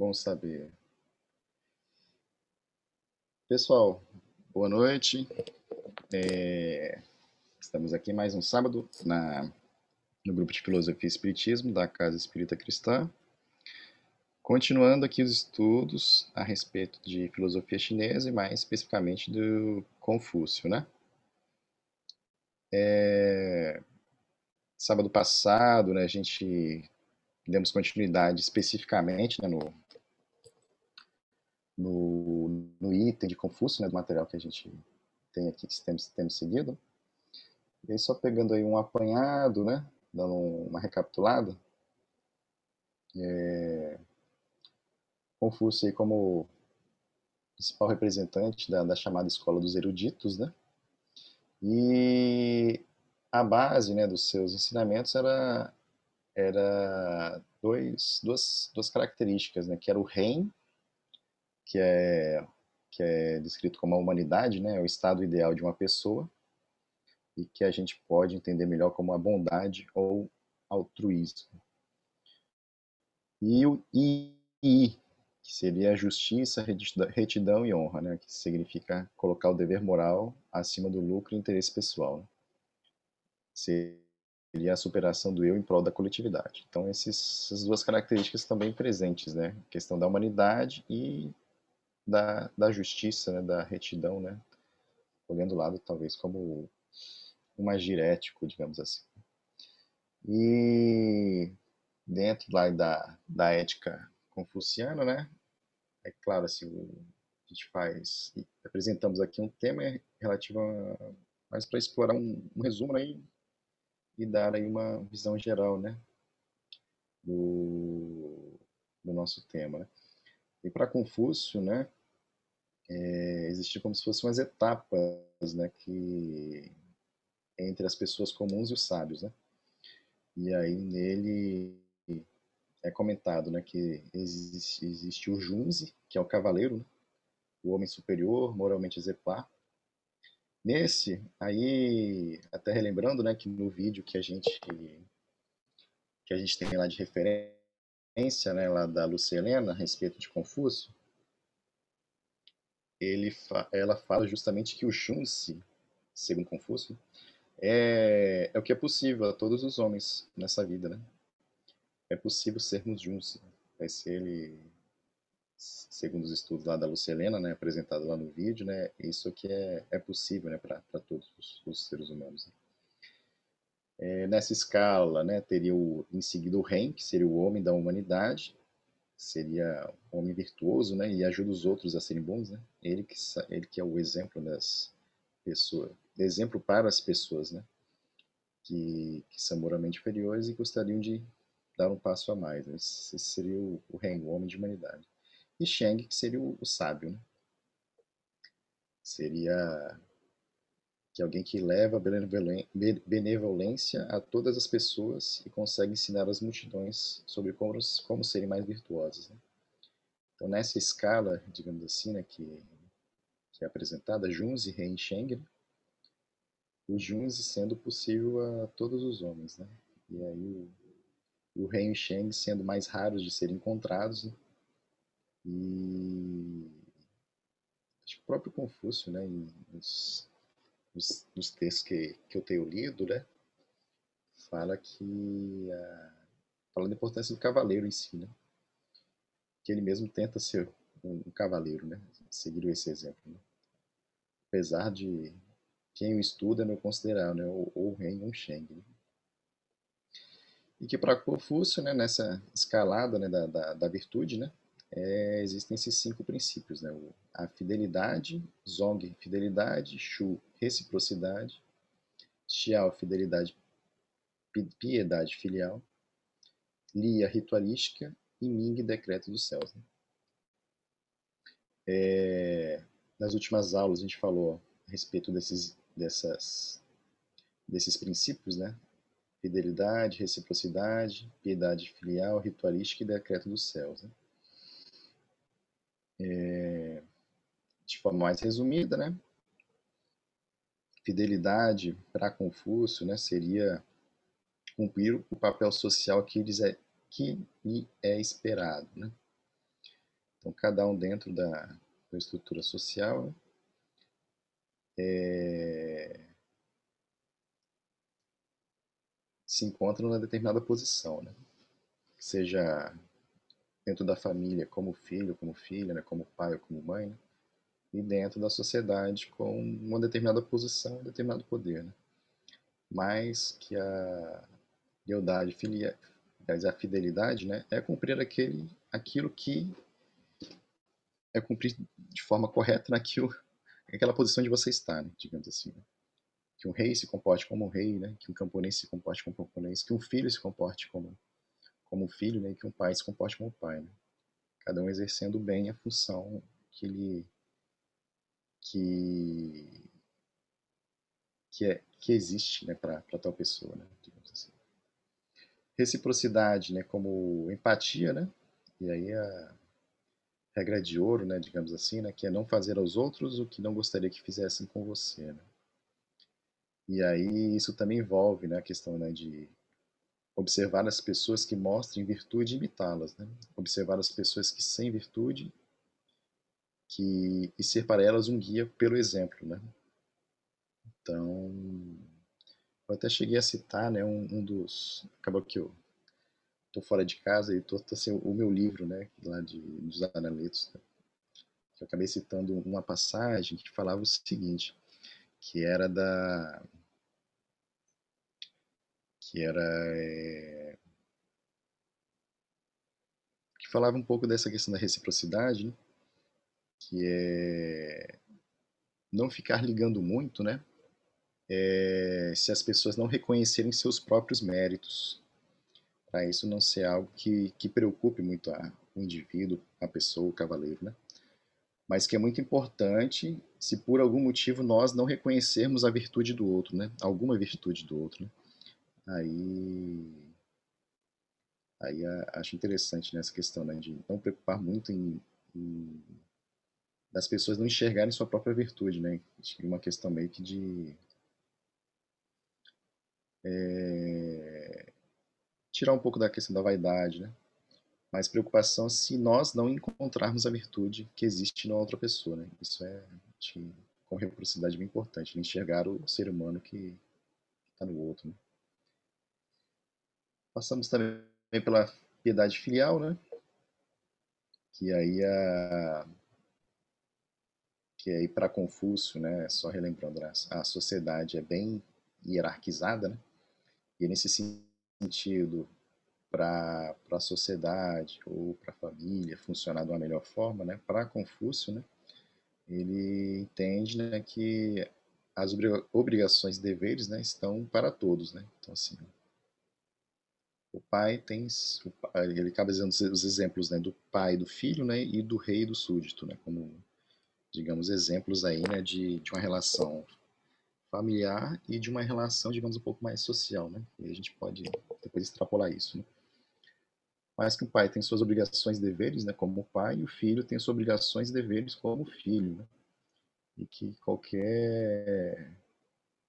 Bom saber. Pessoal, boa noite. É, estamos aqui mais um sábado na, no grupo de Filosofia e Espiritismo da Casa Espírita Cristã. Continuando aqui os estudos a respeito de filosofia chinesa e mais especificamente do Confúcio, né? É, sábado passado, né, a gente demos continuidade especificamente né, no, no, no, item de Confúcio, né, do material que a gente tem aqui, que temos, temos seguido. E aí, só pegando aí um apanhado, né, dando uma recapitulada, é, Confúcio aí como principal representante da, da chamada Escola dos Eruditos, né, e a base né, dos seus ensinamentos era, era dois, duas, duas características, né, que era o reino, que é, que é descrito como a humanidade, né, o estado ideal de uma pessoa, e que a gente pode entender melhor como a bondade ou altruísmo. E o I, que seria justiça, retidão e honra, né, que significa colocar o dever moral acima do lucro e interesse pessoal. Né seria a superação do eu em prol da coletividade. Então, esses, essas duas características bem presentes, né? A questão da humanidade e da, da justiça, né? da retidão, né? Olhando o lado, talvez, como um agir ético, digamos assim. E dentro lá da, da ética confuciana, né? É claro, assim, a gente faz, apresentamos aqui um tema relativo a, mais para explorar um, um resumo aí né? e dar aí uma visão geral, né, do, do nosso tema. Né? E para Confúcio, né, é, existia como se fossem umas etapas, né, que entre as pessoas comuns e os sábios, né? E aí nele é comentado, né, que existe, existe o Junzi, que é o cavaleiro, né? o homem superior, moralmente exemplar, Nesse, aí, até relembrando, né, que no vídeo que a gente que a gente tem lá de referência, né, lá da Lúcia Helena, a respeito de Confúcio, ele ela fala justamente que o Junsi, segundo Confúcio, é, é o que é possível a todos os homens nessa vida, né? É possível sermos Junsi. Ser ele segundo os estudos lá da Lucelena, né, apresentado lá no vídeo, né, isso que é, é possível, né, para todos os, os, seres humanos. Né. É, nessa escala, né, teria o, em seguida o Ren, que seria o homem da humanidade, seria um homem virtuoso, né, e ajuda os outros a serem bons, né, ele que, ele que é o exemplo das pessoas, exemplo para as pessoas, né, que, que são moralmente inferiores e gostariam de dar um passo a mais. Né? Esse seria o, o o homem de humanidade e Sheng, que seria o, o sábio. Né? Seria que alguém que leva benevolência a todas as pessoas e consegue ensinar as multidões sobre como, como serem mais virtuosas. Né? Então, nessa escala, digamos assim, né, que, que é apresentada, Junzi, Rei Sheng, né? o Junzi sendo possível a todos os homens. Né? E aí o, o o Sheng sendo mais raros de serem encontrados, né? E acho que o próprio Confúcio, né, nos, nos, nos textos que, que eu tenho lido, né, fala que fala da importância do cavaleiro em si, né, que ele mesmo tenta ser um, um cavaleiro, né, seguir esse exemplo, né, apesar de quem o estuda não considerar, né, ou, ou rei um Sheng, né. E que para Confúcio, né, nessa escalada né, da, da, da virtude, né, é, existem esses cinco princípios, né? a fidelidade, Zong, fidelidade, Shu, reciprocidade, Xiao, fidelidade, piedade filial, Lia, ritualística e Ming, decreto dos céus. Né? É, nas últimas aulas a gente falou a respeito desses, dessas, desses princípios, né? Fidelidade, reciprocidade, piedade filial, ritualística e decreto dos céus. Né? é, de forma mais resumida, né? Fidelidade para Confúcio, né, seria cumprir o papel social que, lhes é, que lhe é esperado, né? Então, cada um dentro da, da estrutura social né, é, se encontra numa determinada posição, né? seja dentro da família como filho, como filha, né? como pai ou como mãe, né? E dentro da sociedade com uma determinada posição, um determinado poder. Né? Mais que a lealdade, filia, a fidelidade, né? é cumprir aquele, aquilo que é cumprir de forma correta naquilo, naquela posição de você está, né? digamos assim. Né? Que um rei se comporte como um rei, né? que um camponês se comporte como um camponês, que um filho se comporte como como filho, né? que um pai se comporte como pai. Né? Cada um exercendo bem a função que ele que que, é, que existe né, para tal pessoa, né, assim. Reciprocidade, né, como empatia, né, e aí a regra de ouro, né, digamos assim, né, que é não fazer aos outros o que não gostaria que fizessem com você, né. E aí isso também envolve né, a questão né, de observar as pessoas que mostrem virtude e imitá-las, né? observar as pessoas que sem virtude que, e ser para elas um guia pelo exemplo. Né? Então, eu até cheguei a citar né, um, um dos. Acabou que eu estou fora de casa e estou assim, o meu livro né, lá de, dos analetos. Né? Eu acabei citando uma passagem que falava o seguinte, que era da que era é, que falava um pouco dessa questão da reciprocidade, né? Que é não ficar ligando muito, né? É, se as pessoas não reconhecerem seus próprios méritos, para isso não ser algo que, que preocupe muito a, o indivíduo, a pessoa, o cavaleiro, né? Mas que é muito importante se por algum motivo nós não reconhecermos a virtude do outro, né? Alguma virtude do outro, né? Aí, aí acho interessante nessa questão né, de não preocupar muito em, em, das pessoas não enxergarem sua própria virtude, né? É uma questão meio que de é, tirar um pouco da questão da vaidade, né? Mas preocupação se nós não encontrarmos a virtude que existe na outra pessoa, né? Isso é de, com reciprocidade bem importante, né? enxergar o ser humano que está no outro. Né? Passamos também pela piedade filial, né? Que aí a que aí para Confúcio, né, só relembrando, né, a sociedade é bem hierarquizada, né? E nesse sentido, para a sociedade ou para a família funcionar de uma melhor forma, né, para Confúcio, né, ele entende né, que as obrigações e deveres né, estão para todos. Né? Então, assim, o pai tem, ele acaba dizendo os exemplos né, do pai do filho né, e do rei do súdito, né, como, digamos, exemplos aí né, de, de uma relação familiar e de uma relação, digamos, um pouco mais social. Né, e a gente pode depois extrapolar isso. Né. Mas que o pai tem suas obrigações e deveres né, como pai e o filho tem suas obrigações e deveres como filho. Né, e que qualquer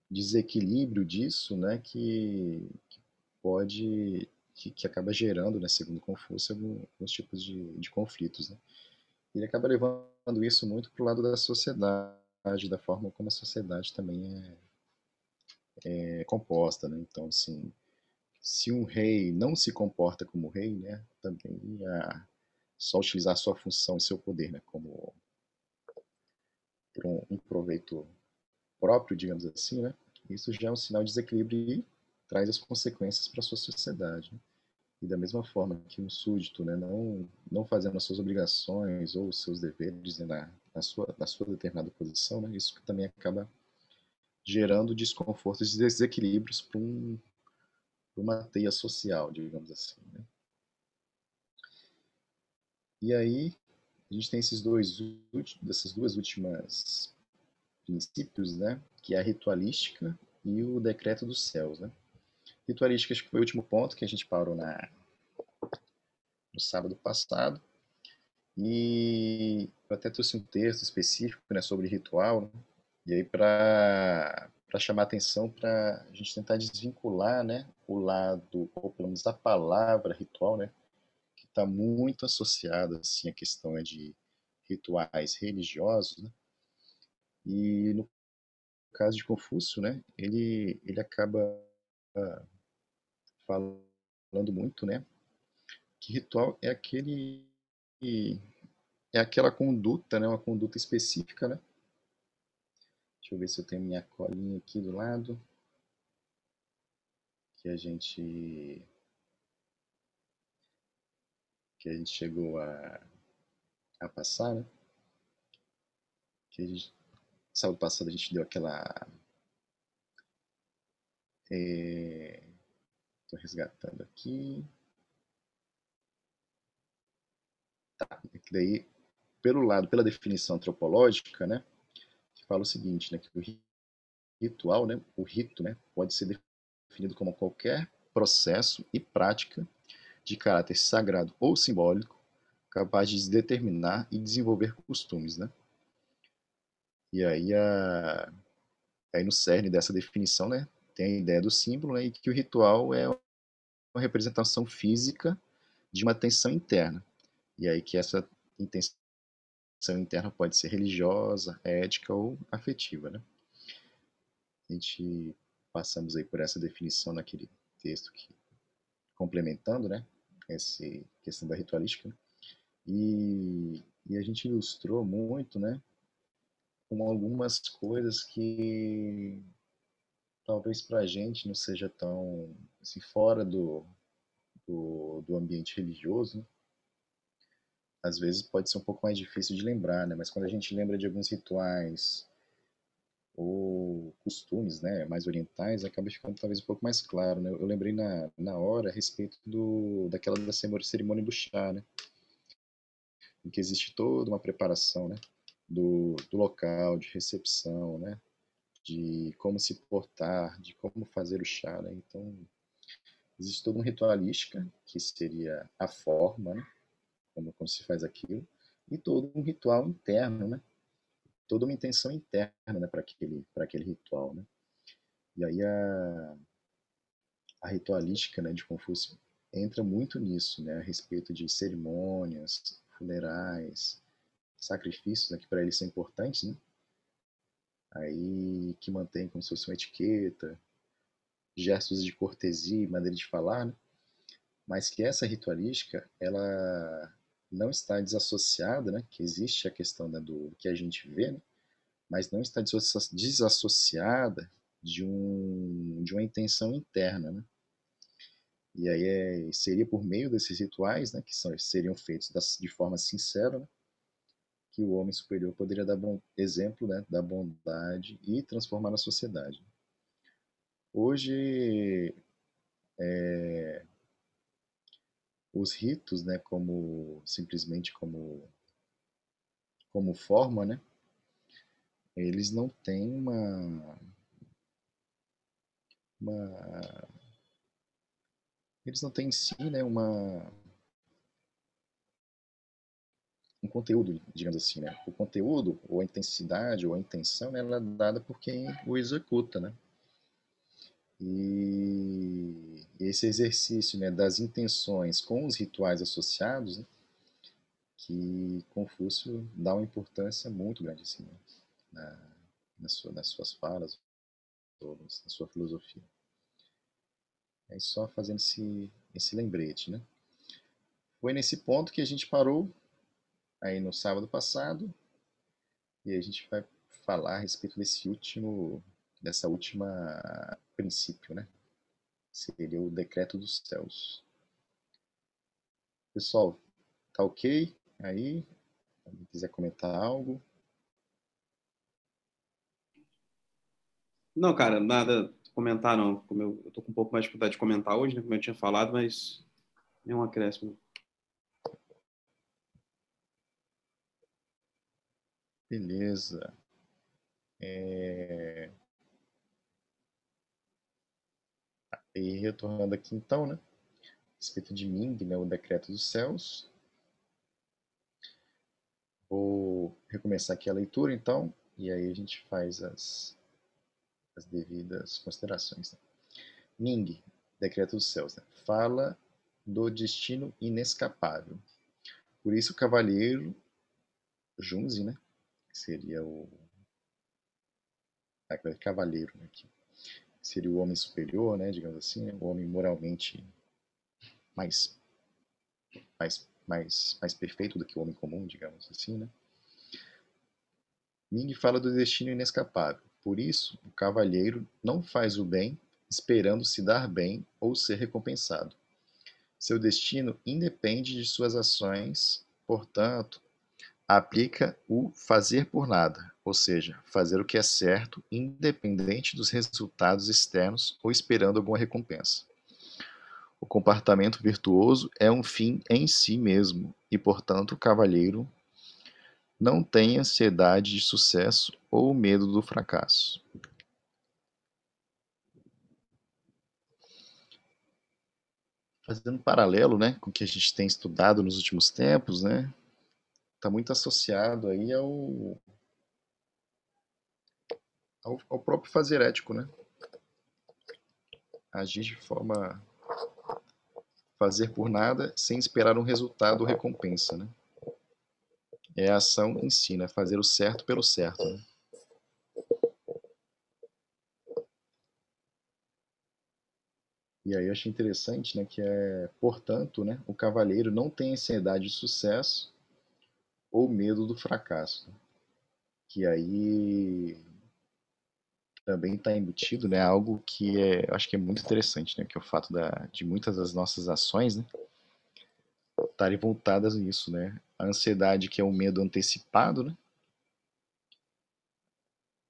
desequilíbrio disso, né, que, que pode que, que, acaba gerando, né, segundo Confúcio, alguns tipos de, de conflitos. Né? Ele acaba levando isso muito para o lado da sociedade, da forma como a sociedade também é, é composta. Né? Então, assim, se um rei não se comporta como rei, né, também é só utilizar sua função e seu poder né, como um, um proveito próprio, digamos assim, né, isso já é um sinal de desequilíbrio e traz as consequências para a sua sociedade. Né? E da mesma forma que um súdito, né, não, não fazendo as suas obrigações ou os seus deveres né, na, na, sua, na sua determinada posição, né, isso também acaba gerando desconfortos e desequilíbrios para um, uma teia social, digamos assim. Né? E aí, a gente tem esses dois, dessas duas últimas princípios, né, que é a ritualística e o decreto dos céus, né. Ritualística acho que foi o último ponto que a gente parou na, no sábado passado. E eu até trouxe um texto específico né, sobre ritual, né? e aí para chamar atenção para a gente tentar desvincular né, o lado, ou pelo menos a palavra ritual, né, que está muito associado assim à questão né, de rituais religiosos, né? E no caso de Confúcio, né, ele ele acaba falando muito, né, que ritual é aquele é aquela conduta, né, uma conduta específica, né? Deixa eu ver se eu tenho minha colinha aqui do lado que a gente que a gente chegou a, a passar, né? Que a gente, sábado passado a gente deu aquela Estou resgatando aqui. Tá, é daí, pelo lado, pela definição antropológica, né, que fala o seguinte, né, que o ritual, né, o rito, né, pode ser definido como qualquer processo e prática de caráter sagrado ou simbólico capaz de determinar e desenvolver costumes, né? E aí, a, aí no cerne dessa definição, né, tem a ideia do símbolo né, e que o ritual é uma representação física de uma tensão interna. E aí que essa intenção interna pode ser religiosa, ética ou afetiva, né? A gente passamos aí por essa definição naquele texto que complementando, né, essa questão da ritualística, né? e, e a gente ilustrou muito, né, com algumas coisas que talvez para a gente não seja tão assim, fora do, do, do ambiente religioso, né? às vezes pode ser um pouco mais difícil de lembrar, né? mas quando a gente lembra de alguns rituais ou costumes né, mais orientais, acaba ficando talvez um pouco mais claro. Né? Eu lembrei na, na hora a respeito do, daquela da cerimônia do chá, né? em que existe toda uma preparação né? do, do local, de recepção, né? De como se portar, de como fazer o chá. Né? Então, existe toda uma ritualística, que seria a forma, né? como, como se faz aquilo, e todo um ritual interno, né? toda uma intenção interna né, para aquele, aquele ritual. Né? E aí a, a ritualística né, de Confúcio entra muito nisso, né, a respeito de cerimônias, funerais, sacrifícios, né, que para eles são importantes, né? Aí que mantém como se fosse uma etiqueta, gestos de cortesia, maneira de falar, né? mas que essa ritualística ela não está desassociada, né, que existe a questão né, do que a gente vê, né, mas não está desassociada de, um, de uma intenção interna. Né? E aí é, seria por meio desses rituais, né, que são, seriam feitos das, de forma sincera, né, que o homem superior poderia dar bom exemplo né, da bondade e transformar a sociedade. Hoje, é, os ritos, né, como simplesmente como como forma, né, eles não têm uma uma eles não têm em si, né, uma um conteúdo, digamos assim, né? O conteúdo, ou a intensidade, ou a intenção, né, ela é dada por quem o executa, né? E esse exercício né, das intenções com os rituais associados, né, que Confúcio dá uma importância muito grande assim, né, na, na sua, nas suas falas, na sua filosofia. É só fazendo esse, esse lembrete. Né? Foi nesse ponto que a gente parou aí no sábado passado e a gente vai falar a respeito desse último dessa última princípio, né? Seria o decreto dos céus. Pessoal, tá ok? Aí, se quiser comentar algo. Não, cara, nada comentar não. Como eu, eu tô com um pouco mais de dificuldade de comentar hoje, né, como eu tinha falado, mas é um acréscimo. Beleza. É... E retornando aqui então, né? A respeito de Ming, né, o decreto dos céus. Vou recomeçar aqui a leitura então, e aí a gente faz as, as devidas considerações. Né? Ming, decreto dos céus. Né? Fala do destino inescapável. Por isso, o cavalheiro Junzi, né? Que seria o aquele cavaleiro né? que seria o homem superior, né? Digamos assim, o homem moralmente mais mais mais mais perfeito do que o homem comum, digamos assim, né? Ming fala do destino inescapável. Por isso, o cavalheiro não faz o bem esperando se dar bem ou ser recompensado. Seu destino independe de suas ações, portanto, aplica o fazer por nada, ou seja, fazer o que é certo, independente dos resultados externos ou esperando alguma recompensa. O comportamento virtuoso é um fim em si mesmo e, portanto, o cavalheiro não tem ansiedade de sucesso ou medo do fracasso. Fazendo paralelo né, com o que a gente tem estudado nos últimos tempos, né, está muito associado aí ao, ao, ao, próprio fazer ético, né? Agir de forma fazer por nada sem esperar um resultado ou recompensa, né? É a ação em si, né? Fazer o certo pelo certo, né? E aí eu achei interessante, né, que é, portanto, né, o cavaleiro não tem ansiedade de sucesso ou medo do fracasso, que aí também está embutido, né, algo que é, acho que é muito interessante, né, que é o fato da, de muitas das nossas ações, né, estarem voltadas nisso, né, a ansiedade que é o medo antecipado, né,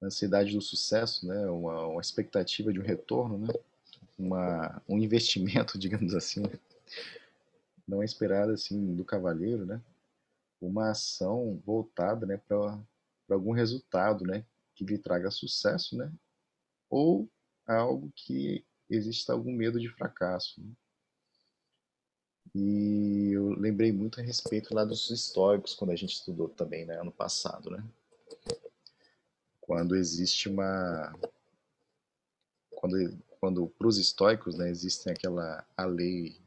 a ansiedade do sucesso, né, uma, uma expectativa de um retorno, né, uma, um investimento, digamos assim, né? não é esperado assim do cavaleiro, né, uma ação voltada né, para algum resultado né, que lhe traga sucesso, né, ou algo que exista algum medo de fracasso. Né? E eu lembrei muito a respeito lá dos históricos, quando a gente estudou também, né, ano passado, né? Quando existe uma... Quando, quando para os estoicos, né, aquela a lei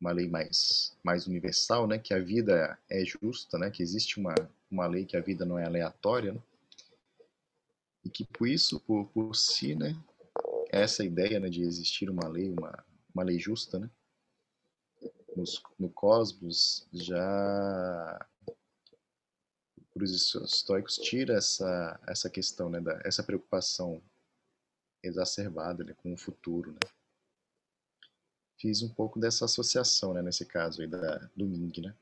uma lei mais, mais universal, né, que a vida é justa, né, que existe uma, uma lei que a vida não é aleatória, né, e que por isso, por, por si, né, essa ideia né, de existir uma lei, uma, uma lei justa, né, nos, no cosmos já para os estoicos tira essa essa questão, né, da, essa preocupação exacerbada né, com o futuro, né fiz um pouco dessa associação, né, nesse caso aí da, do Ming, né,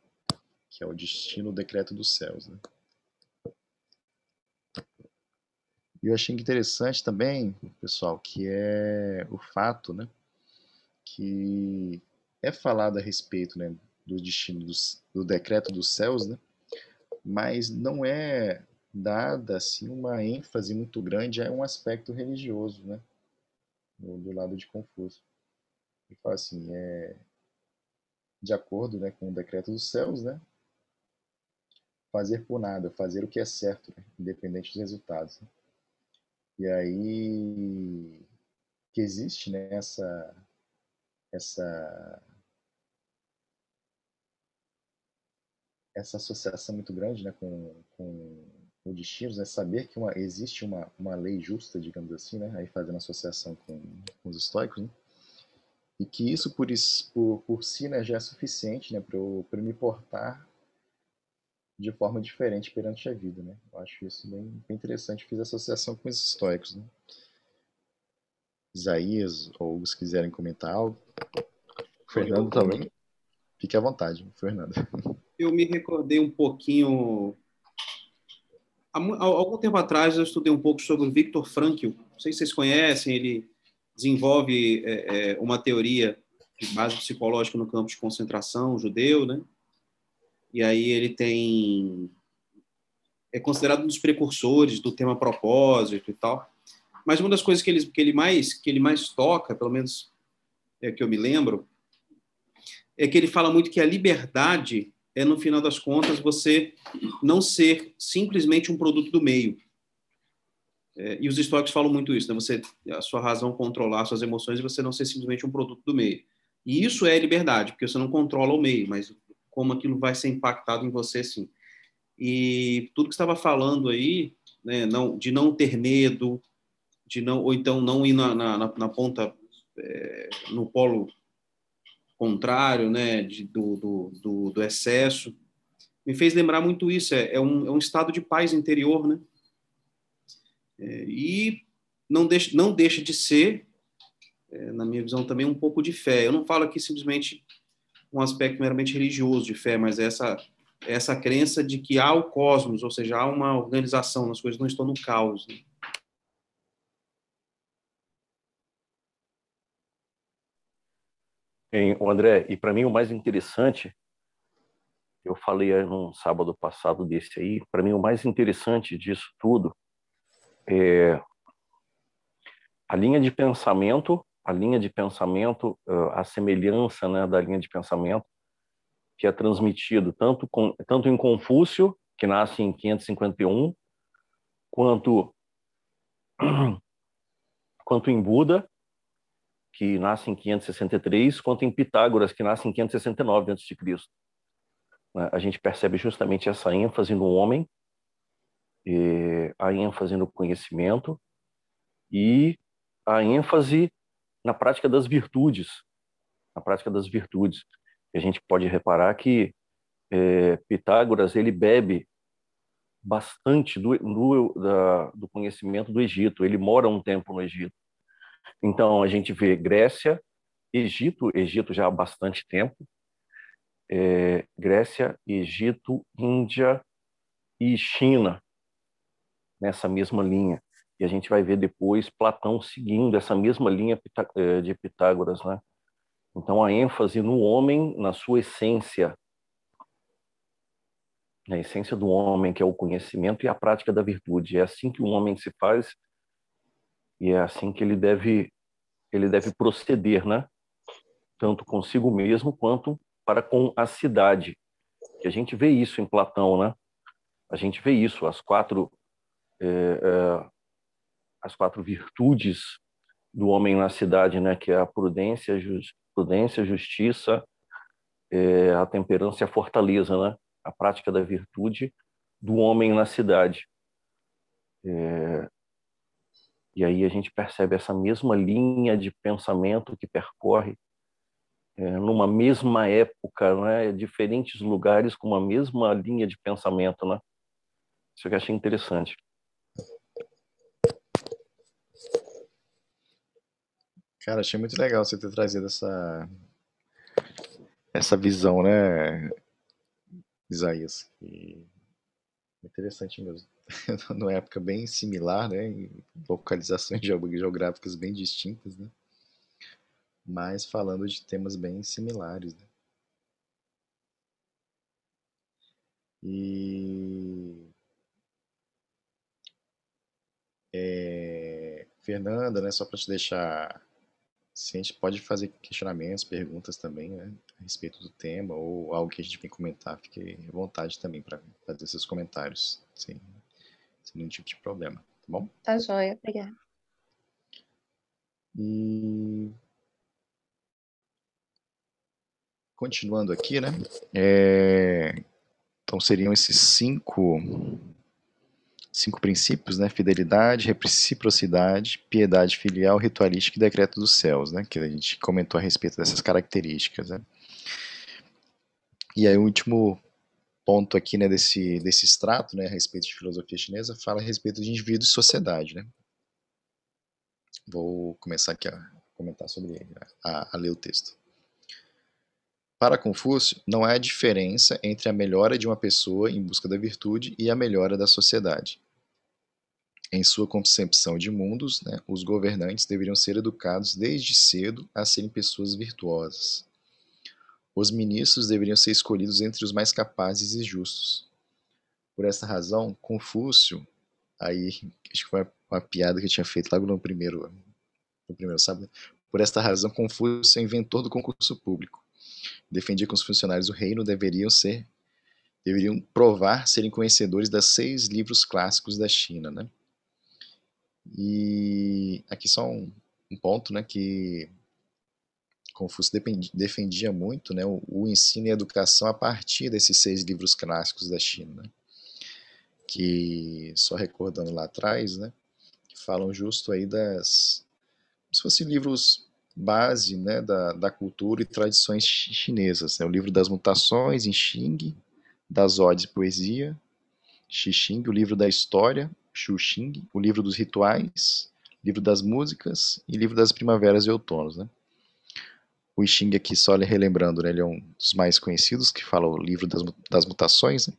que é o destino, o decreto dos céus, né. E eu achei interessante também, pessoal, que é o fato, né, que é falado a respeito, né, do destino dos, do decreto dos céus, né, mas não é dada assim uma ênfase muito grande a um aspecto religioso, né, do, do lado de Confúcio. Ele fala assim, é, de acordo né, com o decreto dos céus, né, fazer por nada, fazer o que é certo, né, independente dos resultados. Né? E aí que existe né, essa, essa, essa associação muito grande né, com, com o destino, né, saber que uma, existe uma, uma lei justa, digamos assim, né, aí fazendo associação com, com os estoicos, né, e que isso por, por, por si né, já é suficiente né, para eu, eu me portar de forma diferente perante a vida. Né? Eu acho isso bem, bem interessante, fiz associação com os estoicos. Né? Isaías ou os quiserem comentar algo. Fernando também. Fique à vontade, Fernando. Eu me recordei um pouquinho. Há algum tempo atrás eu estudei um pouco sobre o Viktor Frankl. Não sei se vocês conhecem, ele desenvolve é, é, uma teoria de base psicológica no campo de concentração judeu, né? E aí ele tem é considerado um dos precursores do tema propósito e tal. Mas uma das coisas que ele, que ele mais que ele mais toca, pelo menos é que eu me lembro, é que ele fala muito que a liberdade é no final das contas você não ser simplesmente um produto do meio, é, e os estoques falam muito isso, né? Você, a sua razão controlar suas emoções e você não ser simplesmente um produto do meio. E isso é liberdade, porque você não controla o meio, mas como aquilo vai ser impactado em você, sim. E tudo que estava falando aí, né, não, de não ter medo, de não ou então não ir na, na, na ponta é, no polo contrário, né, de, do, do, do, do, excesso, me fez lembrar muito isso. É, é, um, é um estado de paz interior, né? É, e não deixa, não deixa de ser, é, na minha visão, também um pouco de fé. Eu não falo aqui simplesmente um aspecto meramente religioso de fé, mas essa essa crença de que há o cosmos, ou seja, há uma organização, as coisas não estão no caos. Né? André, e para mim o mais interessante, eu falei no sábado passado desse aí, para mim o mais interessante disso tudo é a linha de pensamento, a linha de pensamento, a semelhança né, da linha de pensamento que é transmitido tanto, com, tanto em Confúcio, que nasce em 551, quanto, quanto em Buda, que nasce em 563, quanto em Pitágoras, que nasce em 569 a.C. Né, a gente percebe justamente essa ênfase no homem, a ênfase no conhecimento e a ênfase na prática das virtudes, na prática das virtudes. A gente pode reparar que é, Pitágoras ele bebe bastante do, do, da, do conhecimento do Egito. Ele mora um tempo no Egito. Então, a gente vê Grécia, Egito, Egito já há bastante tempo, é, Grécia, Egito, Índia e China, nessa mesma linha. E a gente vai ver depois Platão seguindo essa mesma linha é, de Pitágoras, né? Então, a ênfase no homem, na sua essência, a essência do homem, que é o conhecimento e a prática da virtude. É assim que o homem se faz e é assim que ele deve ele deve proceder, né? Tanto consigo mesmo quanto para com a cidade. Que a gente vê isso em Platão, né? A gente vê isso, as quatro as quatro virtudes do homem na cidade, né? Que é a prudência, prudência, justiça, é, a temperança e a fortaleza, né? A prática da virtude do homem na cidade. É, e aí a gente percebe essa mesma linha de pensamento que percorre é, numa mesma época, né, diferentes lugares com uma mesma linha de pensamento, né? Isso que eu achei interessante. Cara, achei muito legal você ter trazido essa essa visão, né, Isaías? E... Interessante mesmo. numa época bem similar, né, localizações geográficas bem distintas, né, mas falando de temas bem similares. Né. E é, Fernanda, né, só para te deixar se a gente pode fazer questionamentos, perguntas também, né, a respeito do tema ou algo que a gente vem comentar, fique à vontade também para fazer seus comentários. Sim sem nenhum tipo de problema, tá bom? Tá joia, obrigada. E continuando aqui, né? É... Então seriam esses cinco cinco princípios, né? Fidelidade, reciprocidade, piedade filial, ritualística e decreto dos céus, né? Que a gente comentou a respeito dessas características, né? E aí o último ponto aqui né, desse, desse extrato né, a respeito de filosofia chinesa fala a respeito de indivíduo e sociedade. Né? Vou começar aqui a comentar sobre ele, a, a ler o texto. Para Confúcio, não há diferença entre a melhora de uma pessoa em busca da virtude e a melhora da sociedade. Em sua concepção de mundos, né, os governantes deveriam ser educados desde cedo a serem pessoas virtuosas os ministros deveriam ser escolhidos entre os mais capazes e justos. Por essa razão, Confúcio, aí acho que foi uma piada que eu tinha feito logo no primeiro, no primeiro sábado. Por esta razão, Confúcio é inventor do concurso público. Defendia que os funcionários do reino deveriam ser, deveriam provar serem conhecedores das seis livros clássicos da China, né? E aqui só um, um ponto, né, que Confúcio defendia muito né, o, o, ensino e a educação a partir desses seis livros clássicos da China, né, que, só recordando lá atrás, né, falam justo aí das, se fossem livros base né, da, da cultura e tradições chinesas. Né, o livro das mutações em Xing, das odes e poesia, Xixing, o livro da história, Xuxing, o livro dos rituais, livro das músicas e livro das primaveras e outonos, né? O I Ching aqui, só relembrando, né, ele é um dos mais conhecidos, que fala o livro das, das mutações, né?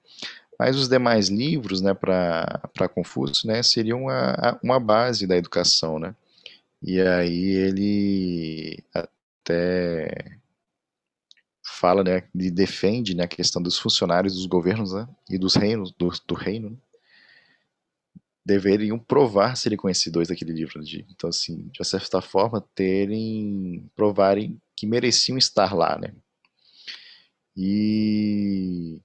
mas os demais livros, né, para Confúcio, né, seriam uma, uma base da educação, né? E aí ele até fala, né, defende né, a questão dos funcionários dos governos né, e dos reinos, do, do reino, né, deveriam provar serem conhecedores daquele livro. De, então, assim, de certa forma, terem, provarem que mereciam estar lá, né. E,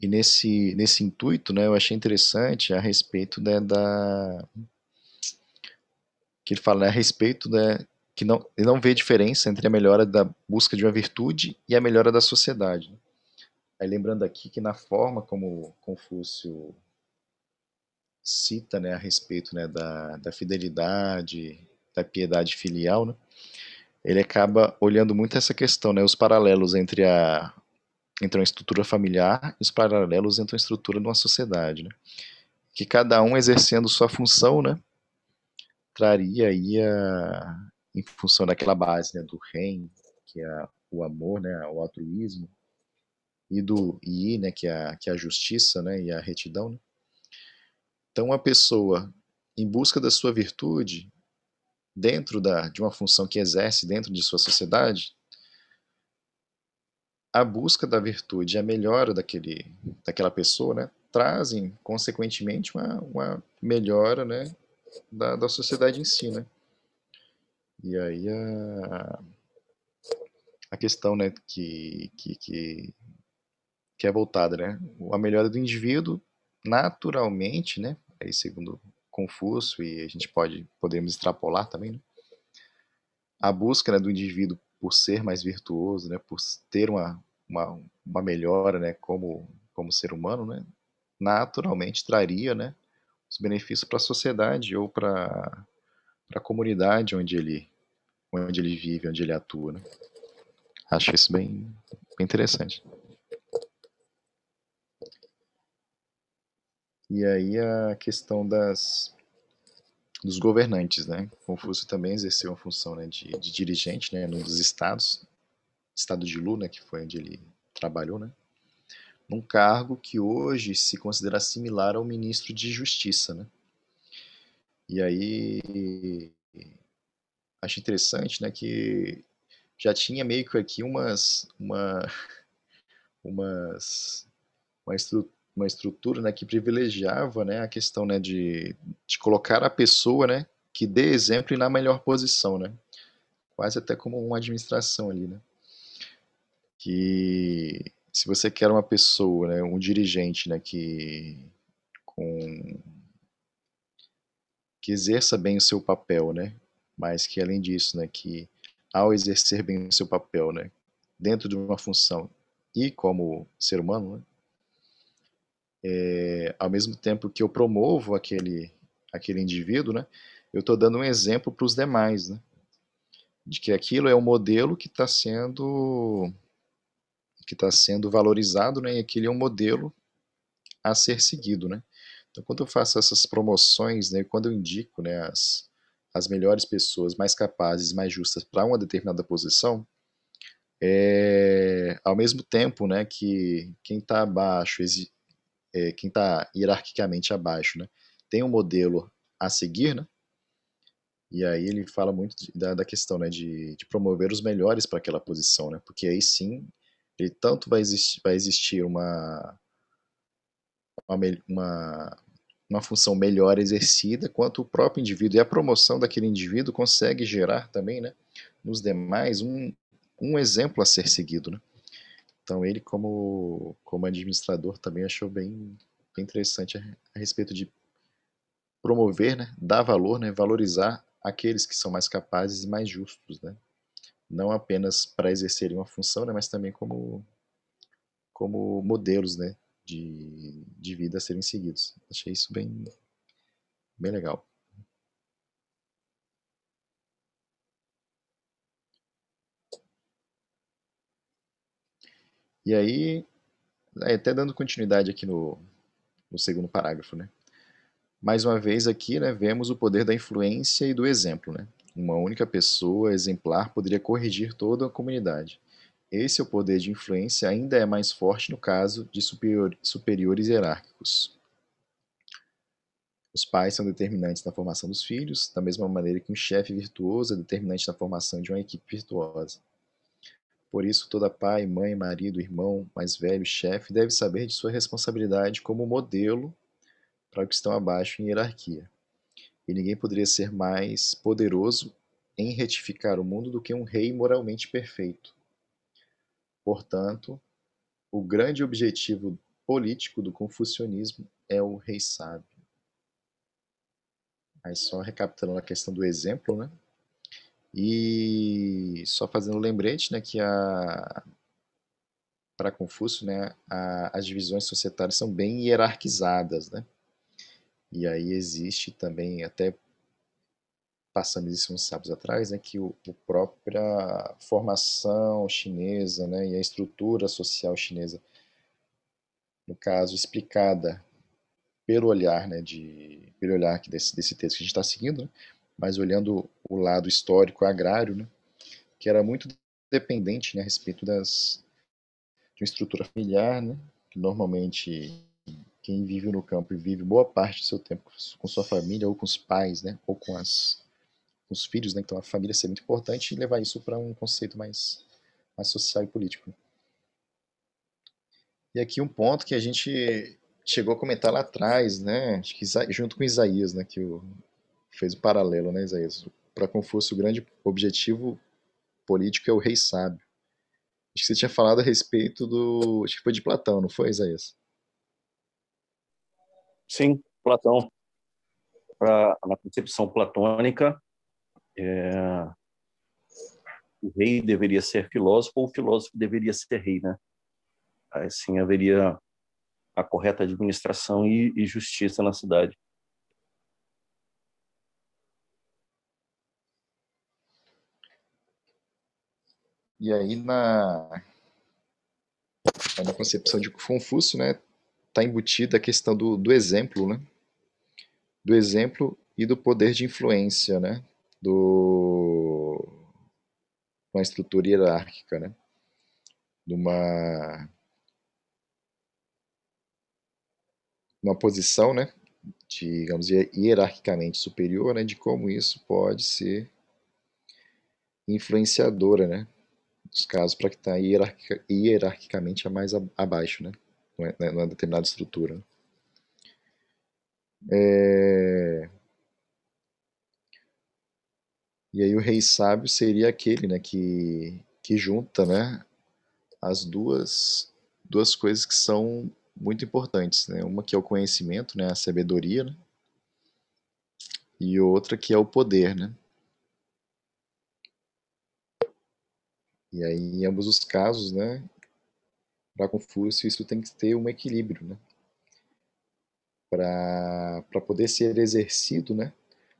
e nesse, nesse intuito, né, eu achei interessante a respeito né, da... que ele fala né, a respeito né, que não, ele não vê diferença entre a melhora da busca de uma virtude e a melhora da sociedade. Aí lembrando aqui que na forma como Confúcio cita né, a respeito né, da, da fidelidade, da piedade filial, né, ele acaba olhando muito essa questão, né, os paralelos entre a entre uma estrutura familiar e os paralelos entre uma estrutura de uma sociedade, né, que cada um exercendo sua função, né, traria aí a, em função daquela base né, do REM, que é o amor, né, o altruísmo, e do I, né, que é a, que é a justiça né, e a retidão. Né? Então, a pessoa, em busca da sua virtude, dentro da, de uma função que exerce dentro de sua sociedade, a busca da virtude e a melhora daquele, daquela pessoa né, trazem, consequentemente, uma, uma melhora né, da, da sociedade em si. Né? E aí a, a questão né, que, que, que, que é voltada, né? A melhora do indivíduo, naturalmente, né? Aí segundo Confúcio, e a gente pode podemos extrapolar também, né? A busca né, do indivíduo por ser mais virtuoso, né? Por ter uma, uma, uma melhora, né? Como, como ser humano, né? Naturalmente traria, né? Os benefícios para a sociedade ou para a comunidade onde ele onde ele vive, onde ele atua. Né? Acho isso bem, bem interessante. E aí a questão das dos governantes, né? Confúcio também exerceu uma função né, de, de dirigente, né, num dos estados, estado de Lu, né, que foi onde ele trabalhou, né? Num cargo que hoje se considera similar ao ministro de Justiça, né? E aí acho interessante, né, que já tinha meio que aqui umas, uma, umas, uma, estru, uma estrutura, né, que privilegiava, né, a questão, né, de, de colocar a pessoa, né, que dê exemplo e na melhor posição, né, quase até como uma administração ali, né, que se você quer uma pessoa, né, um dirigente, né, que com que exerça bem o seu papel, né, mas que além disso, né, que ao exercer bem o seu papel, né, dentro de uma função e como ser humano, né, é, ao mesmo tempo que eu promovo aquele aquele indivíduo, né, eu estou dando um exemplo para os demais, né, de que aquilo é um modelo que está sendo que está sendo valorizado, né, e aquele é um modelo a ser seguido, né. Então, quando eu faço essas promoções, né, quando eu indico, né, as as melhores pessoas, mais capazes, mais justas para uma determinada posição, é, ao mesmo tempo, né, que quem está abaixo, é, quem está hierarquicamente abaixo, né, tem um modelo a seguir, né, e aí ele fala muito da, da questão, né, de, de promover os melhores para aquela posição, né, porque aí sim, ele tanto vai existir, vai existir uma, uma, uma uma função melhor exercida, quanto o próprio indivíduo e a promoção daquele indivíduo consegue gerar também, né, nos demais um, um exemplo a ser seguido, né. Então ele como como administrador também achou bem, bem interessante a, a respeito de promover, né, dar valor, né, valorizar aqueles que são mais capazes e mais justos, né, não apenas para exercerem uma função, né, mas também como, como modelos né, de, de vida a serem seguidos. Achei isso bem, bem legal. E aí, é, até dando continuidade aqui no, no segundo parágrafo, né? Mais uma vez aqui, né, vemos o poder da influência e do exemplo, né? Uma única pessoa exemplar poderia corrigir toda a comunidade. Esse é o poder de influência ainda é mais forte no caso de superior, superiores hierárquicos. Os pais são determinantes na formação dos filhos, da mesma maneira que um chefe virtuoso é determinante na formação de uma equipe virtuosa. Por isso, toda pai, mãe, marido, irmão, mais velho, chefe deve saber de sua responsabilidade como modelo para que estão abaixo em hierarquia e ninguém poderia ser mais poderoso em retificar o mundo do que um rei moralmente perfeito. Portanto, o grande objetivo político do confucionismo é o rei sábio. Aí só recapitulando a questão do exemplo, né? E só fazendo lembrete, né, que a para Confúcio, né, a, as divisões societárias são bem hierarquizadas, né? E aí existe também, até passando isso uns sábados atrás, né, que o, a própria formação chinesa né, e a estrutura social chinesa, no caso, explicada pelo olhar, né, de, pelo olhar desse, desse texto que a gente está seguindo, né, mas olhando o lado histórico agrário, né, que era muito dependente né, a respeito das, de uma estrutura familiar, né, que normalmente quem vive no campo e vive boa parte do seu tempo com sua família ou com os pais, né, ou com, as, com os filhos, né, então a família ser muito importante e levar isso para um conceito mais, mais social e político. E aqui um ponto que a gente chegou a comentar lá atrás, né, acho que junto com Isaías, né, que o, fez o paralelo, né, Isaías, para Confúcio o grande objetivo político é o rei sábio. Acho que você tinha falado a respeito do, acho que foi de Platão, não foi, Isaías? Sim, Platão. Pra, na concepção platônica, é, o rei deveria ser filósofo ou o filósofo deveria ser rei, né? Assim haveria a correta administração e, e justiça na cidade. E aí na, na concepção de Confúcio, né, está embutida a questão do, do exemplo, né? Do exemplo e do poder de influência, né? Do uma estrutura hierárquica, né? De uma uma posição, né? Digamos hierarquicamente superior, né? De como isso pode ser influenciadora, né? Nos casos para que está hierarquicamente a mais abaixo, né? numa, é, né, determinada estrutura. É... E aí o rei sábio seria aquele né, que, que junta né, as duas, duas coisas que são muito importantes. Né? Uma que é o conhecimento, né, a sabedoria, né? e outra que é o poder. Né? E aí, em ambos os casos, né, para Confúcio, isso tem que ter um equilíbrio, né? Para poder ser exercido, né?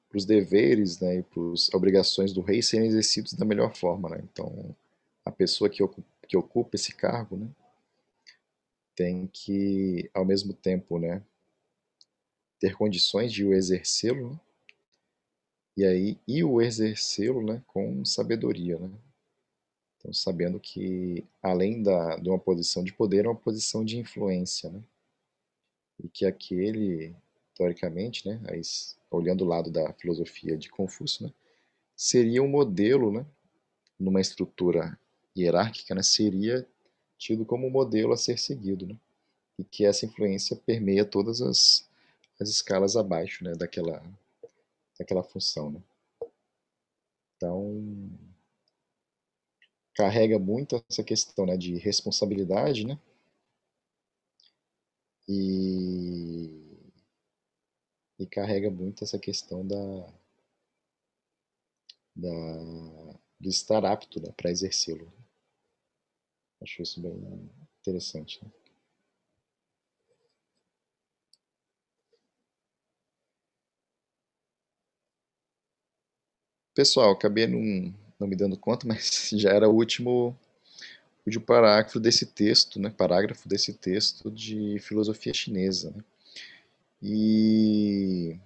Para os deveres né, e para as obrigações do rei serem exercidos da melhor forma, né? Então, a pessoa que ocupa, que ocupa esse cargo, né? Tem que, ao mesmo tempo, né? Ter condições de o exercê-lo, né? e aí e o exercê-lo né, com sabedoria, né? Então, sabendo que, além da, de uma posição de poder, é uma posição de influência, né? E que aquele, teoricamente, né, aí, olhando o lado da filosofia de Confúcio, né, seria um modelo, né, numa estrutura hierárquica, né, seria tido como modelo a ser seguido, né? E que essa influência permeia todas as, as escalas abaixo, né, daquela, daquela função, né? Então, carrega muito essa questão né, de responsabilidade, né? E, e carrega muito essa questão da, da, de estar apto né, para exercê-lo. Acho isso bem interessante. Né? Pessoal, acabei não, não me dando conta, mas já era o último, último parágrafo desse texto, né, parágrafo desse texto de filosofia chinesa. Né? E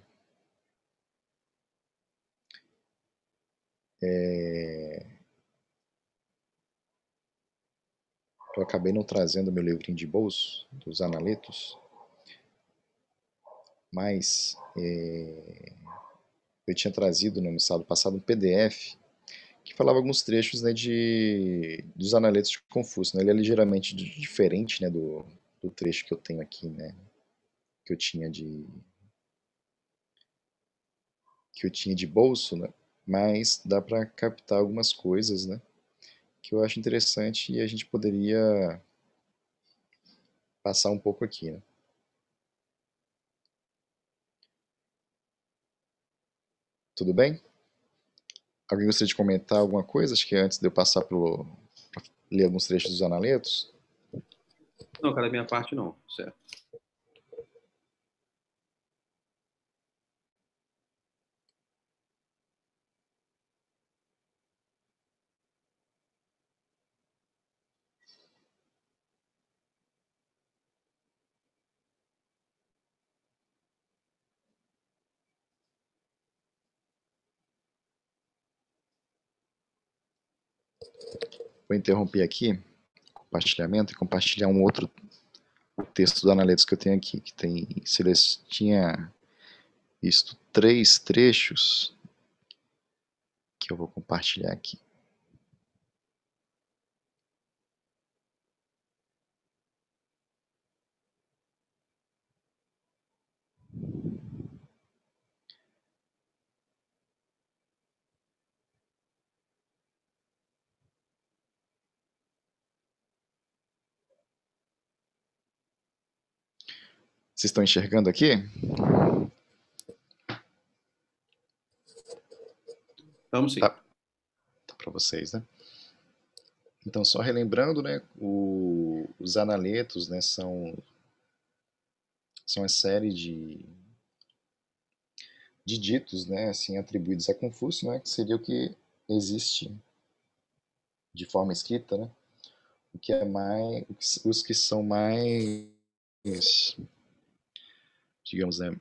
é, eu acabei não trazendo meu livrinho de bolso dos analetos, mas é, eu tinha trazido no sábado passado um PDF que falava alguns trechos né, de, dos analetos de Confúcio. Né? Ele é ligeiramente diferente né, do, do trecho que eu tenho aqui, né, que eu tinha de que eu tinha de bolso, né? mas dá para captar algumas coisas, né? Que eu acho interessante e a gente poderia passar um pouco aqui, né? Tudo bem? Alguém gostaria de comentar alguma coisa? Acho que antes de eu passar para ler alguns trechos dos analetos. Não, cara, da minha parte não, certo. Vou interromper aqui compartilhamento e compartilhar um outro texto do Analytics que eu tenho aqui, que tem, tinha visto três trechos que eu vou compartilhar aqui. Vocês estão enxergando aqui? Vamos sim. Tá, tá para vocês, né? Então, só relembrando, né, o, os analetos, né, são são uma série de de ditos, né, assim, atribuídos a Confúcio, né, que seria o que existe de forma escrita, né, o que é mais, os que são mais digamos, né,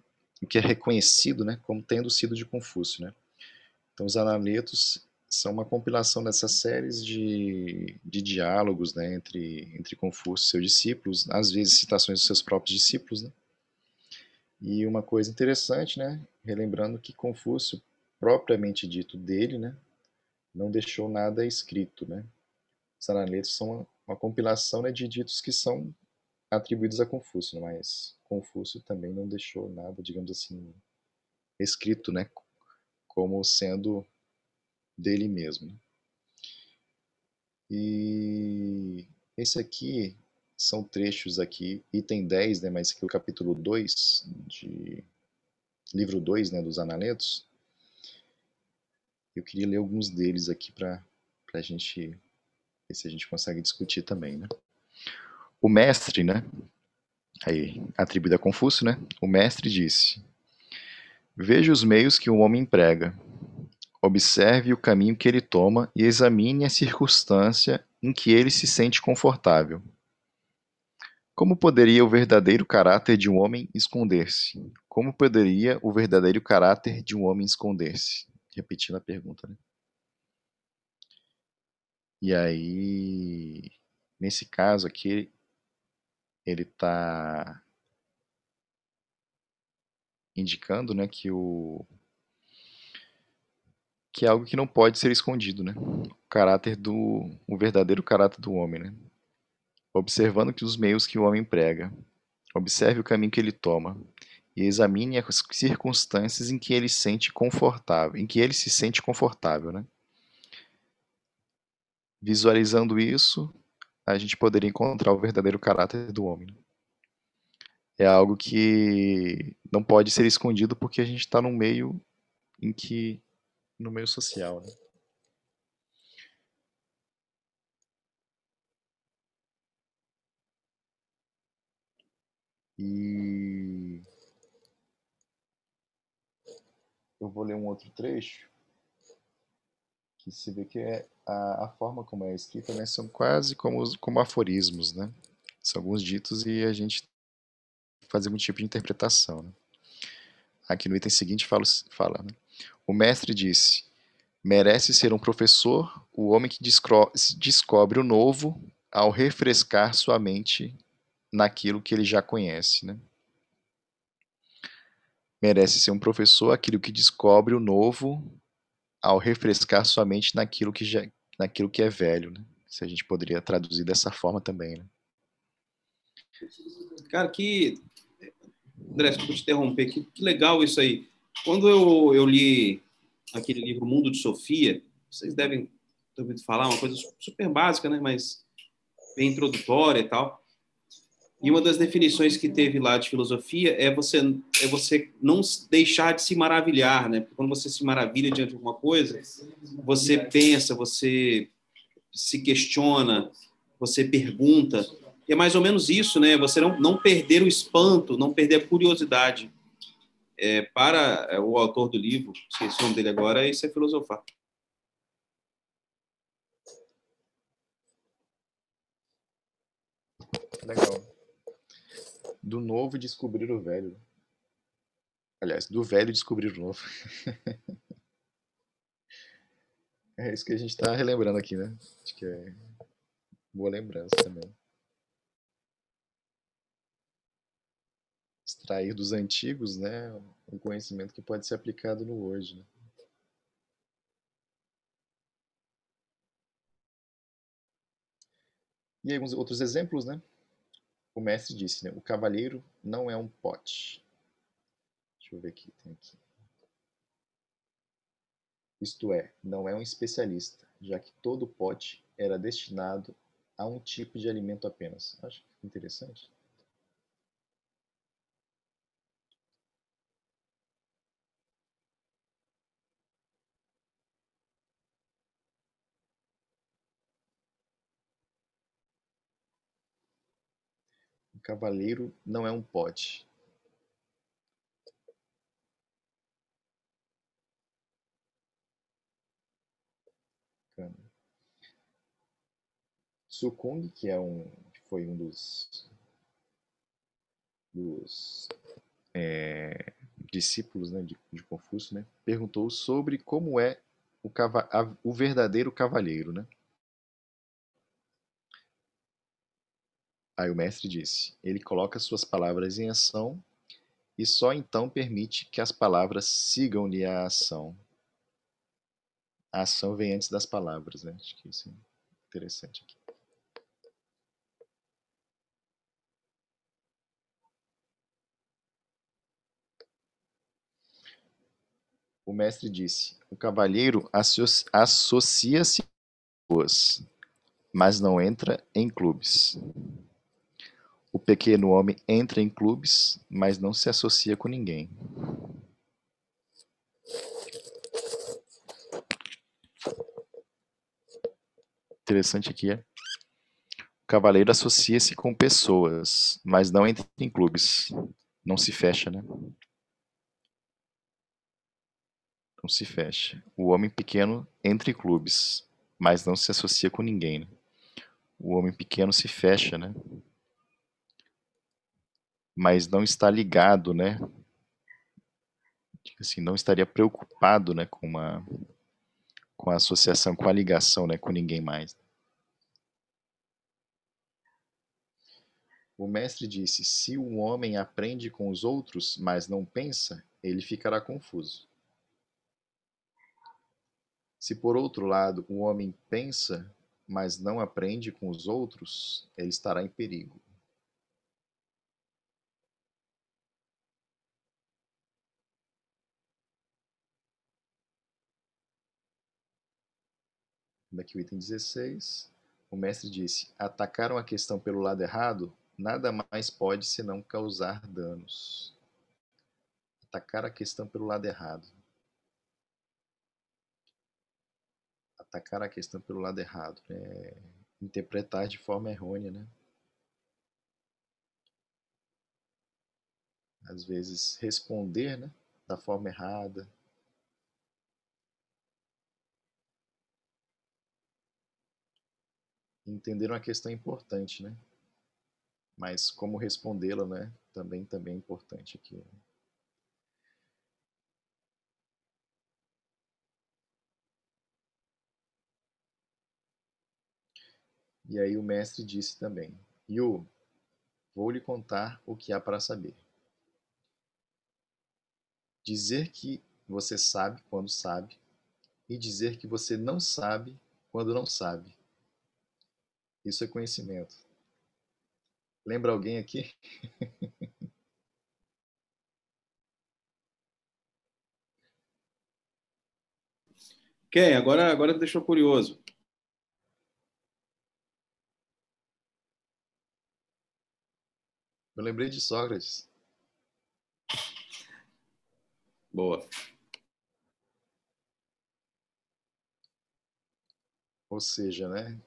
que é reconhecido né, como tendo sido de Confúcio. Né? Então, os analetos são uma compilação dessas séries de, de diálogos né, entre, entre Confúcio e seus discípulos, às vezes citações dos seus próprios discípulos. Né? E uma coisa interessante, né, relembrando que Confúcio, propriamente dito dele, né, não deixou nada escrito. Né? Os analetos são uma, uma compilação né, de ditos que são atribuídos a Confúcio, mas Confúcio também não deixou nada, digamos assim, escrito, né, como sendo dele mesmo. Né. E esse aqui são trechos aqui, item 10, né, mas aqui é o capítulo 2 de livro 2, né, dos Analetos. Eu queria ler alguns deles aqui para a gente ver se a gente consegue discutir também, né. O mestre, né, aí atribuído a Confúcio, né? O mestre disse: Veja os meios que o homem emprega. Observe o caminho que ele toma e examine a circunstância em que ele se sente confortável. Como poderia o verdadeiro caráter de um homem esconder-se? Como poderia o verdadeiro caráter de um homem esconder-se? Repetindo a pergunta, né? E aí, nesse caso aqui, ele está indicando, né, que o que é algo que não pode ser escondido, né? O caráter do o verdadeiro caráter do homem, né? Observando que os meios que o homem prega, observe o caminho que ele toma e examine as circunstâncias em que ele sente confortável, em que ele se sente confortável, né? Visualizando isso, a gente poderia encontrar o verdadeiro caráter do homem. Né? É algo que não pode ser escondido porque a gente está no meio em que no meio social, né? E eu vou ler um outro trecho que se vê que é a, a forma como é escrita, né, são quase como, como aforismos, né? São alguns ditos e a gente faz algum tipo de interpretação. Né? Aqui no item seguinte fala, fala né? o mestre disse, merece ser um professor o homem que descobre o novo ao refrescar sua mente naquilo que ele já conhece, né? Merece ser um professor aquilo que descobre o novo ao refrescar sua mente naquilo que já naquilo que é velho, né? Se a gente poderia traduzir dessa forma também, né? Cara, que André, desculpa te interromper, que, que legal isso aí. Quando eu, eu li aquele livro Mundo de Sofia, vocês devem ter ouvido falar, uma coisa super básica, né? Mas bem introdutória e tal. E uma das definições que teve lá de filosofia é você é você não deixar de se maravilhar, né? Porque quando você se maravilha diante de alguma coisa, você pensa, você se questiona, você pergunta. E é mais ou menos isso, né? Você não, não perder o espanto, não perder a curiosidade. É, para é, o autor do livro, esqueci o nome dele agora, isso é filosofar. Legal do novo descobrir o velho. Aliás, do velho descobrir o novo. é isso que a gente está relembrando aqui, né? Acho que é boa lembrança também. Extrair dos antigos, né, um conhecimento que pode ser aplicado no hoje. Né? E alguns outros exemplos, né? O mestre disse, né? O cavalheiro não é um pote. Deixa eu ver aqui, tem aqui. Isto é, não é um especialista, já que todo pote era destinado a um tipo de alimento apenas. Acho interessante. Cavaleiro não é um pote. Sukung, que é um, foi um dos, dos é, discípulos né, de, de, Confúcio, né, perguntou sobre como é o, cava, a, o verdadeiro cavaleiro, né? Aí o mestre disse: Ele coloca suas palavras em ação e só então permite que as palavras sigam-lhe a ação. A ação vem antes das palavras, né? Acho que isso é interessante aqui. O mestre disse: O cavalheiro associa-se a pessoas, mas não entra em clubes. O pequeno homem entra em clubes, mas não se associa com ninguém. Interessante aqui é. O cavaleiro associa-se com pessoas, mas não entra em clubes. Não se fecha, né? Não se fecha. O homem pequeno entra em clubes, mas não se associa com ninguém. Né? O homem pequeno se fecha, né? Mas não está ligado, né? Assim, não estaria preocupado, né, com uma com a associação, com a ligação, né, com ninguém mais. O mestre disse: se um homem aprende com os outros, mas não pensa, ele ficará confuso. Se por outro lado o homem pensa, mas não aprende com os outros, ele estará em perigo. Daqui o item 16. O mestre disse: Atacaram a questão pelo lado errado, nada mais pode senão causar danos. Atacar a questão pelo lado errado. Atacar a questão pelo lado errado. É interpretar de forma errônea, né? às vezes, responder né, da forma errada. Entender uma questão importante, né? Mas como respondê-la, né? Também, também é importante aqui. Né? E aí o mestre disse também: Yu, vou lhe contar o que há para saber. Dizer que você sabe quando sabe, e dizer que você não sabe quando não sabe. Isso é conhecimento. Lembra alguém aqui? Quem? Agora, agora deixou curioso. Eu lembrei de Sócrates. Boa. Ou seja, né?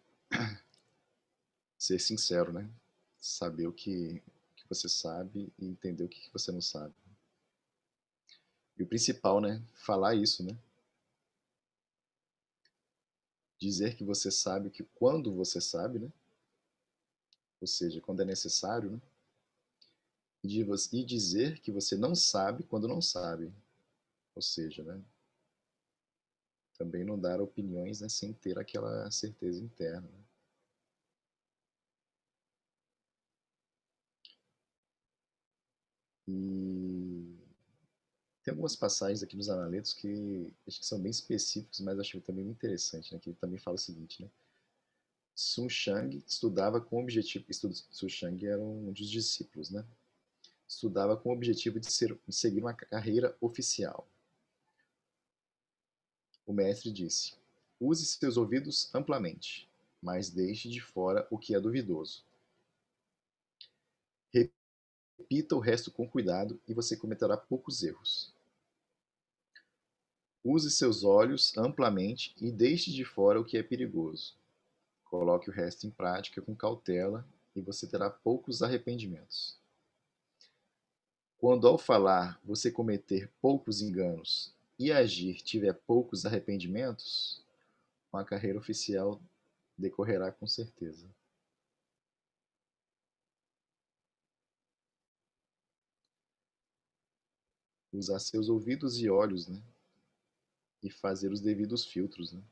Ser sincero, né? Saber o que, que você sabe e entender o que você não sabe. E o principal, né? Falar isso, né? Dizer que você sabe que quando você sabe, né? Ou seja, quando é necessário, né? E dizer que você não sabe quando não sabe. Ou seja, né? Também não dar opiniões né, sem ter aquela certeza interna. Né? E tem algumas passagens aqui nos analetos que acho que são bem específicos, mas acho também muito interessante, né? Que ele também fala o seguinte, né? Sun Shang estudava com o objetivo, Sun Shang era um dos discípulos, né? Estudava com o objetivo de, ser, de seguir uma carreira oficial. O mestre disse: Use seus ouvidos amplamente, mas deixe de fora o que é duvidoso. Repita o resto com cuidado e você cometerá poucos erros. Use seus olhos amplamente e deixe de fora o que é perigoso. Coloque o resto em prática com cautela e você terá poucos arrependimentos. Quando ao falar você cometer poucos enganos e agir tiver poucos arrependimentos, uma carreira oficial decorrerá com certeza. Usar seus ouvidos e olhos, né? E fazer os devidos filtros, né?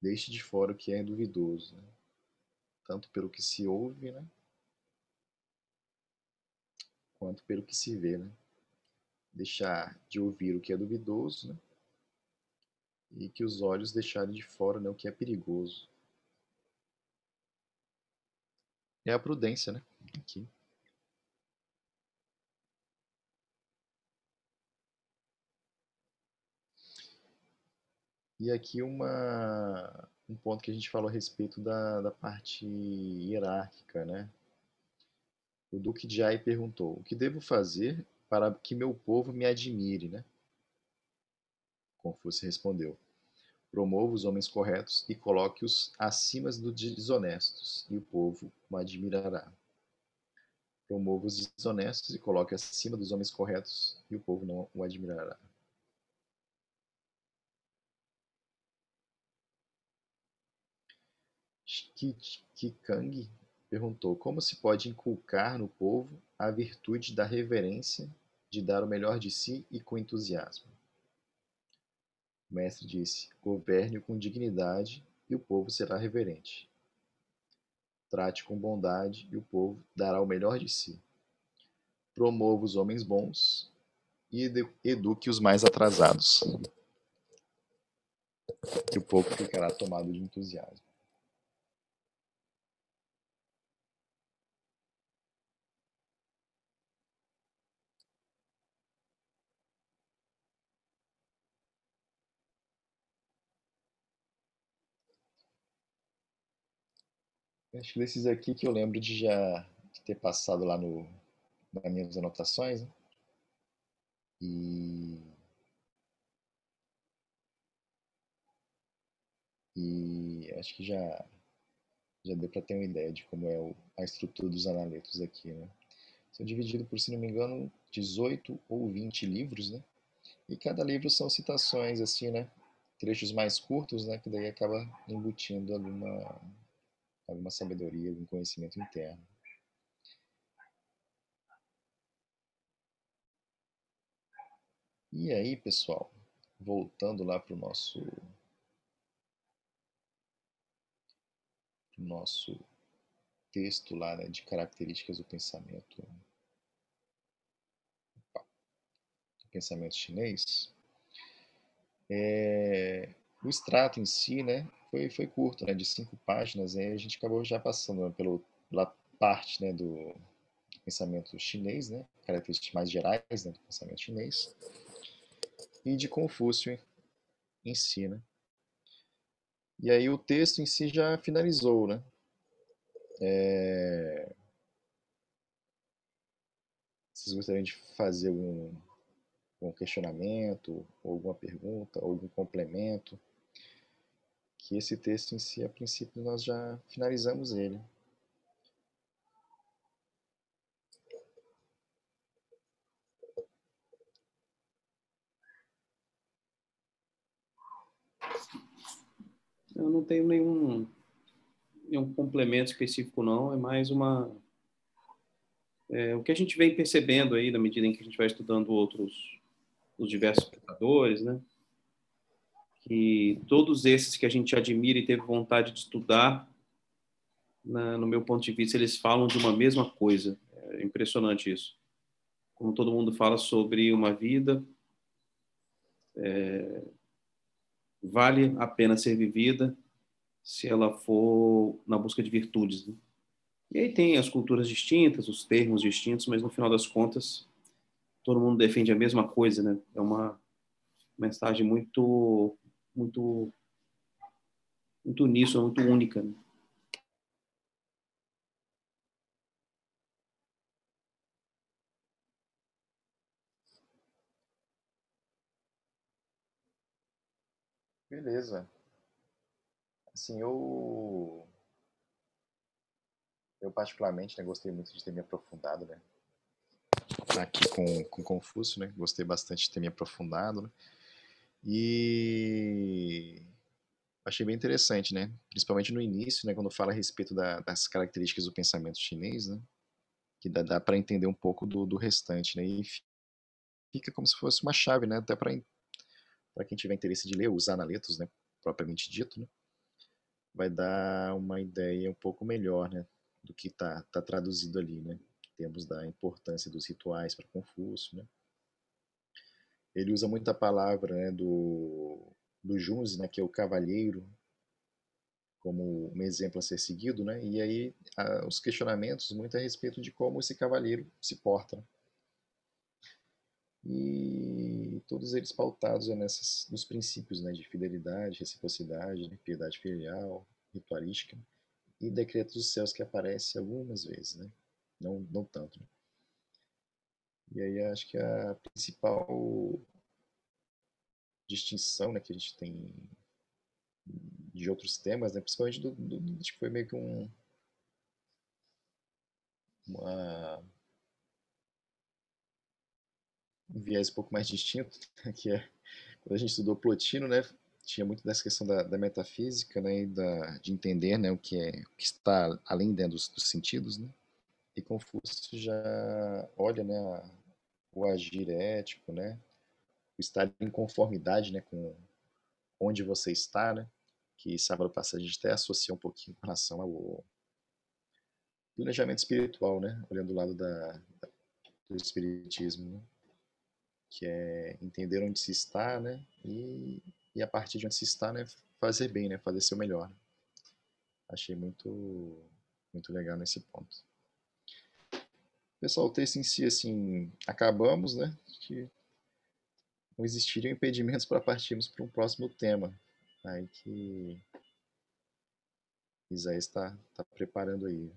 Deixe de fora o que é duvidoso, né? tanto pelo que se ouve, né? quanto pelo que se vê, né? deixar de ouvir o que é duvidoso, né? E que os olhos deixarem de fora né, o que é perigoso. É a prudência, né? Aqui. E aqui uma, um ponto que a gente falou a respeito da, da parte hierárquica, né? O Duque de Ai perguntou: O que devo fazer para que meu povo me admire, né? Confúcio respondeu: Promova os homens corretos e coloque-os acima dos desonestos, e o povo o admirará. Promova os desonestos e coloque acima dos homens corretos, e o povo não o admirará. Kikang perguntou: Como se pode inculcar no povo a virtude da reverência, de dar o melhor de si e com entusiasmo? O mestre disse: Governe com dignidade e o povo será reverente. Trate com bondade e o povo dará o melhor de si. Promova os homens bons e eduque os mais atrasados. E o povo ficará tomado de entusiasmo. Acho que desses aqui que eu lembro de já ter passado lá no, nas minhas anotações. Né? E, e acho que já, já deu para ter uma ideia de como é o, a estrutura dos analetos aqui. Né? São divididos por, se não me engano, 18 ou 20 livros, né? E cada livro são citações, assim, né? Trechos mais curtos, né? Que daí acaba embutindo alguma, alguma sabedoria, algum conhecimento interno. E aí, pessoal, voltando lá para o nosso nosso texto lá né, de características do pensamento do pensamento chinês é, o extrato em si né foi, foi curto né de cinco páginas aí a gente acabou já passando né, pela parte né do pensamento chinês né características mais gerais né, do pensamento chinês e de Confúcio em si né e aí o texto em si já finalizou, né? É... Vocês gostariam de fazer algum, algum questionamento, alguma pergunta, algum complemento? Que esse texto em si, a princípio, nós já finalizamos ele. Eu não tenho nenhum, nenhum complemento específico, não. É mais uma. É, o que a gente vem percebendo aí, na medida em que a gente vai estudando outros, os diversos pensadores, né? Que todos esses que a gente admira e teve vontade de estudar, na, no meu ponto de vista, eles falam de uma mesma coisa. É impressionante isso. Como todo mundo fala sobre uma vida é, vale a pena ser vivida se ela for na busca de virtudes. Né? E aí tem as culturas distintas, os termos distintos, mas no final das contas todo mundo defende a mesma coisa, né? É uma mensagem muito, muito, muito uníssona, muito única. Né? Beleza. Assim, eu. Eu, particularmente, né, gostei muito de ter me aprofundado, né? Aqui com, com Confúcio, né? Gostei bastante de ter me aprofundado, né? E. Achei bem interessante, né? Principalmente no início, né? Quando fala a respeito da, das características do pensamento chinês, né? Que dá, dá para entender um pouco do, do restante, né? E fica como se fosse uma chave, né? Até para para quem tiver interesse de ler os analetos, né, propriamente dito, né, vai dar uma ideia um pouco melhor, né, do que está tá traduzido ali, né, em termos da importância dos rituais para Confúcio, né. Ele usa muita palavra, né, do do Junzi, né, que é o cavalheiro, como um exemplo a ser seguido, né, e aí a, os questionamentos muito a respeito de como esse cavalheiro se porta. Né? e todos eles pautados nessas, nos princípios né, de fidelidade, reciprocidade, né, piedade filial, ritualística e decretos dos céus que aparece algumas vezes, né? não, não tanto. Né? E aí acho que a principal distinção né, que a gente tem de outros temas, né, principalmente do, do, acho que foi meio que um uma um viés um pouco mais distinto, que é quando a gente estudou Plotino, né, tinha muito dessa questão da, da metafísica, né, e da, de entender, né, o que é o que está além dentro dos, dos sentidos, né, e Confúcio já olha, né, o agir ético, né, o estar em conformidade, né, com onde você está, né, que sábado passado a gente até associa um pouquinho com relação ao planejamento espiritual, né, olhando do lado da do espiritismo, né que é entender onde se está, né? E, e a partir de onde se está, né? Fazer bem, né? Fazer seu melhor. Achei muito, muito legal nesse ponto. Pessoal, o texto em si, assim, acabamos, né? Que não existiriam impedimentos para partirmos para um próximo tema. Aí que Isaías está tá preparando aí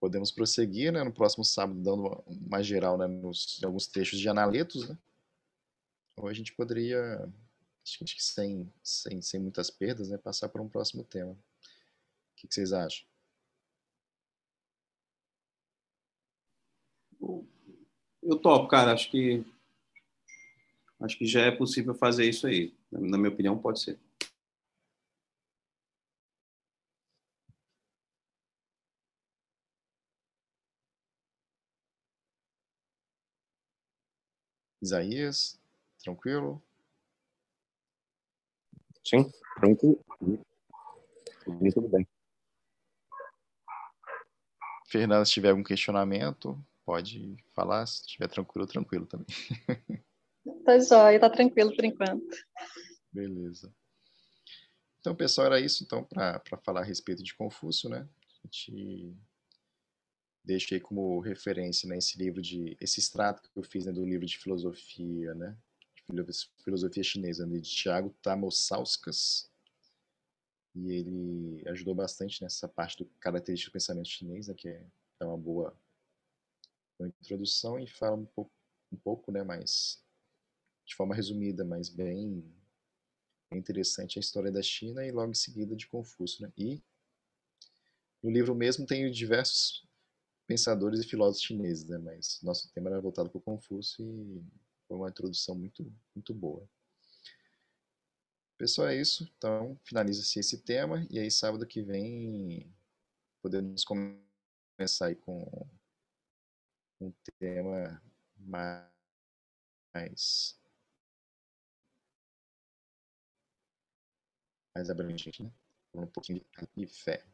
podemos prosseguir né, no próximo sábado, dando uma geral né, nos, em alguns trechos de analetos. Né? Ou a gente poderia, acho que sem, sem, sem muitas perdas, né, passar para um próximo tema. O que, que vocês acham? Eu topo, cara. Acho que acho que já é possível fazer isso aí. Na minha opinião, pode ser. Isaías, tranquilo? Sim, tranquilo. Tudo bem. Fernanda, se tiver algum questionamento, pode falar. Se estiver tranquilo, tranquilo também. Tá jóia, tá tranquilo por enquanto. Beleza. Então, pessoal, era isso então para falar a respeito de Confúcio, né? A gente deixei como referência né, esse livro de esse extrato que eu fiz né, do livro de filosofia, né? Filosofia chinesa né, de Tiago Tamosauskas. E ele ajudou bastante nessa parte do característico do pensamento chinês, né, que é, é uma boa, boa introdução e fala um pouco, um pouco, né, mais de forma resumida, mas bem, interessante a história da China e logo em seguida de Confúcio, né? E no livro mesmo tem diversos pensadores e filósofos chineses, né? Mas nosso tema era voltado para Confúcio e foi uma introdução muito, muito boa. Pessoal, é isso. Então, finaliza-se esse tema e aí sábado que vem podemos começar aí com um tema mais mais abrangente, né? Um pouquinho de fé.